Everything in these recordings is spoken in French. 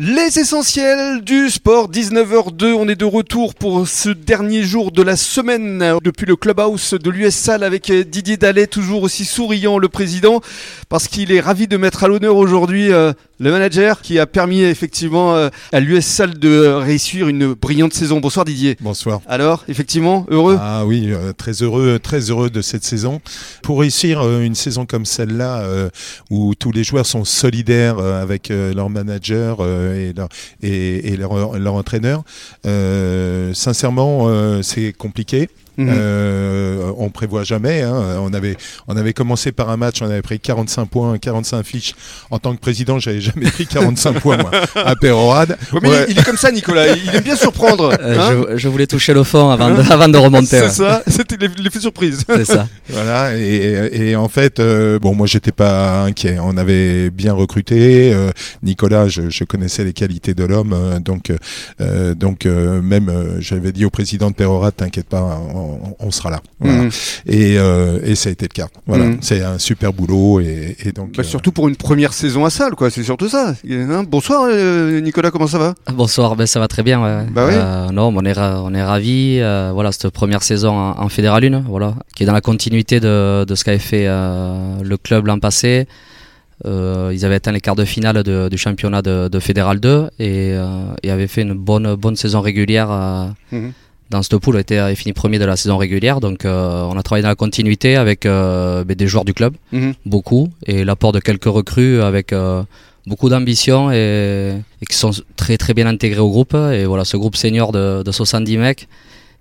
Les essentiels du sport, 19h02, on est de retour pour ce dernier jour de la semaine. Depuis le clubhouse de l'US avec Didier Dallet, toujours aussi souriant le président, parce qu'il est ravi de mettre à l'honneur aujourd'hui euh, le manager qui a permis effectivement euh, à l'US Salle de réussir une brillante saison. Bonsoir Didier. Bonsoir. Alors, effectivement, heureux? Ah oui, euh, très heureux, très heureux de cette saison. Pour réussir une saison comme celle-là, où tous les joueurs sont solidaires avec leur manager, et leur, et, leur, leur, entraîneur. Euh, sincèrement, euh, c'est compliqué. Mhm. Euh, on prévoit jamais. Hein. On avait on avait commencé par un match, on avait pris 45 points, 45 fiches. En tant que président, j'avais jamais pris 45 points moi, à Pérorade. il, est comme ça, Nicolas. Il aime bien surprendre. Euh, hein. je, voulais toucher le fond avant, de, hein avant de remonter. C'est ça. C'était l'effet surprise. C'est ça. voilà. Et, et, en fait, euh, bon, moi, j'étais pas inquiet. On avait bien recruté. Euh, Nicolas, je, je, connaissais les qualités de l'homme, donc donc même j'avais dit au président de Pérorade, t'inquiète pas on, sera là. Mhm. Euh, et, ça a été le cas. Voilà, mhm. c'est un super boulot et, donc. Bah, euh, surtout pour une première saison à salle, quoi. C'est surtout ça. Hein, bonsoir, euh, Nicolas. Comment ça va? Bonsoir. Ben ça va très bien. Bah oui. non, on est on est ravis. voilà, cette première saison en, Fédéral 1, voilà, qui est dans la continuité de, ce qu'avait fait le club l'an passé. ils avaient atteint les quarts de finale du championnat de, Fédéral 2 et, avaient fait une bonne, bonne saison régulière. Mhm dans cette poule été fini premier de la saison régulière. Donc euh, on a travaillé dans la continuité avec euh, ben, des joueurs du club, mhm. beaucoup, et l'apport de quelques recrues avec euh, beaucoup d'ambition et, qui sont très très bien intégrés au groupe. Et voilà, ce groupe senior de, de 70 mecs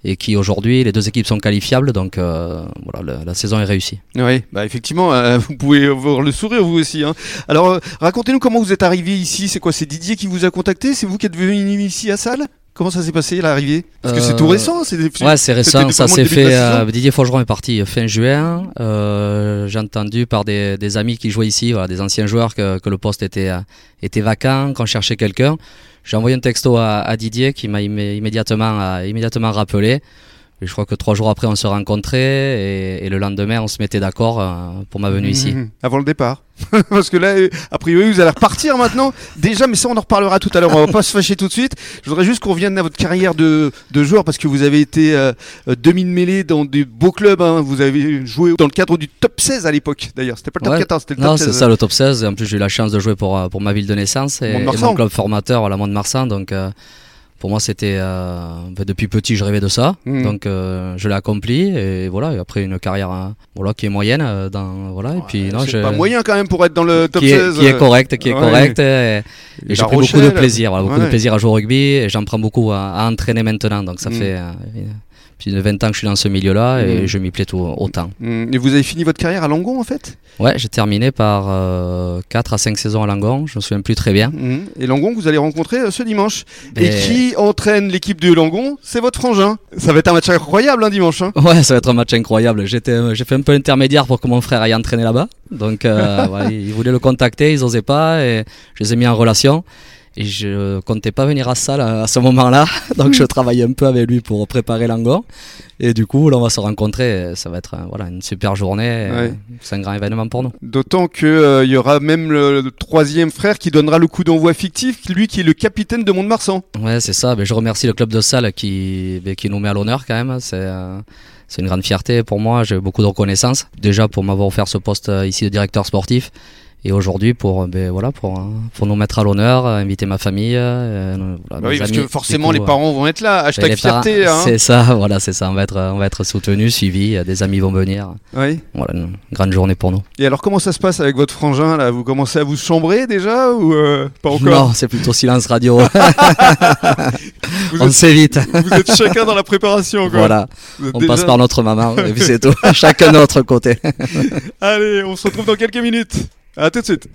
et qui aujourd'hui les deux équipes sont qualifiables donc voilà la, saison est réussie. Oui, bah effectivement vous pouvez voir le sourire vous aussi. Hein. Alors racontez-nous comment vous êtes arrivé ici, c'est quoi? C'est Didier qui vous a contacté, c'est vous qui êtes venu ici à Salle Comment ça s'est passé l'arrivée? Parce que c'est tout euh, récent. Ouais, c'est récent. Ça s'est fait. Euh, Didier Forgeron est parti fin juin. Euh, j'ai entendu par des, amis qui jouaient ici, des anciens joueurs, que, le poste était, était vacant, qu'on cherchait quelqu'un. J'ai envoyé un texto à, Didier qui m'a immédiatement, immédiatement rappelé je crois que trois jours après, on se rencontrait et, le lendemain, on se mettait d'accord euh, pour ma venue ici. Mmh. Avant le départ. Parce que là, a priori, vous allez repartir maintenant. Déjà, mais ça, on en reparlera tout à l'heure. On va pas se fâcher tout de suite. Je voudrais juste qu'on revienne à votre carrière de, de joueur parce que vous avez été euh, demi de mêlée dans des beaux clubs. Hein. Vous avez joué dans le cadre du top 16 à l'époque, d'ailleurs. C'était pas le top 14, c'était le top non, c'est ça, le top 16. Et en plus, j'ai eu la chance de jouer pour, euh, pour ma ville de naissance et, mon club formateur, la Mont-de-Marsan. Donc, pour moi, c'était euh, depuis petit, je rêvais de ça, mmh. donc euh, je l'ai accompli et voilà. Et après une carrière hein, voilà qui est moyenne, euh, dans voilà. Et puis non, c'est pas moyen quand même pour être dans le top qui 16. Est, qui est correct, qui est correct. Et, j'ai pris beaucoup de plaisir, voilà, beaucoup de plaisir à jouer au rugby et j'en prends beaucoup à, entraîner maintenant. Donc ça mmh. fait puis de 20 ans que je suis dans ce milieu-là et mm. je m'y plais tout autant. Mm. Et vous avez fini votre carrière à Langon en fait? Ouais, j'ai terminé par 4 euh, à 5 saisons à Langon, je me souviens plus très bien. Mm. Et Langon, vous allez rencontrer euh, ce dimanche. Et qui entraîne l'équipe de Langon? C'est votre frangin. Ça va être un match incroyable un hein, dimanche. Hein. Ouais, ça va être un match incroyable. Euh, j'ai fait un peu intermédiaire pour que mon frère aille entraîner là-bas. Donc, ouais, ils voulaient le contacter, ils n'osaient pas et je les ai mis en relation. Et je comptais pas venir à salle à ce moment-là, donc je travaillais un peu avec lui pour préparer l'angor. Et du coup, là, on va se rencontrer. Ça va être voilà, une super journée. C'est un grand événement pour nous. D'autant qu'il euh, y aura même le, troisième frère qui donnera le coup d'envoi fictif, lui qui est le capitaine de Mont-de-Marsan. Ouais, c'est ça. Mais je remercie le club de salle qui, qui nous met à l'honneur quand même. C'est. Euh, c'est une grande fierté pour moi, j'ai beaucoup de reconnaissance. Déjà pour m'avoir offert ce poste euh, ici de directeur sportif et aujourd'hui, pour, euh, ben, voilà, pour, euh, pour nous mettre à l'honneur, euh, inviter ma famille. voilà, bah oui, parce que forcément, les parents vont être là. Hashtag fierté. Hein. C'est ça, voilà, c'est ça. On va être, on va être soutenus, suivis. Des amis vont venir. Oui. Voilà, une grande journée pour nous. Et alors, comment ça se passe avec votre frangin là? Vous commencez à vous chambrer déjà ou pas encore? Non, c'est plutôt silence radio. on s'évite. Vous êtes chacun dans la préparation. Quoi. Voilà. On passe par notre maman et puis c'est tout. chacun de notre côté. Allez, on se retrouve dans quelques minutes. À tout de suite.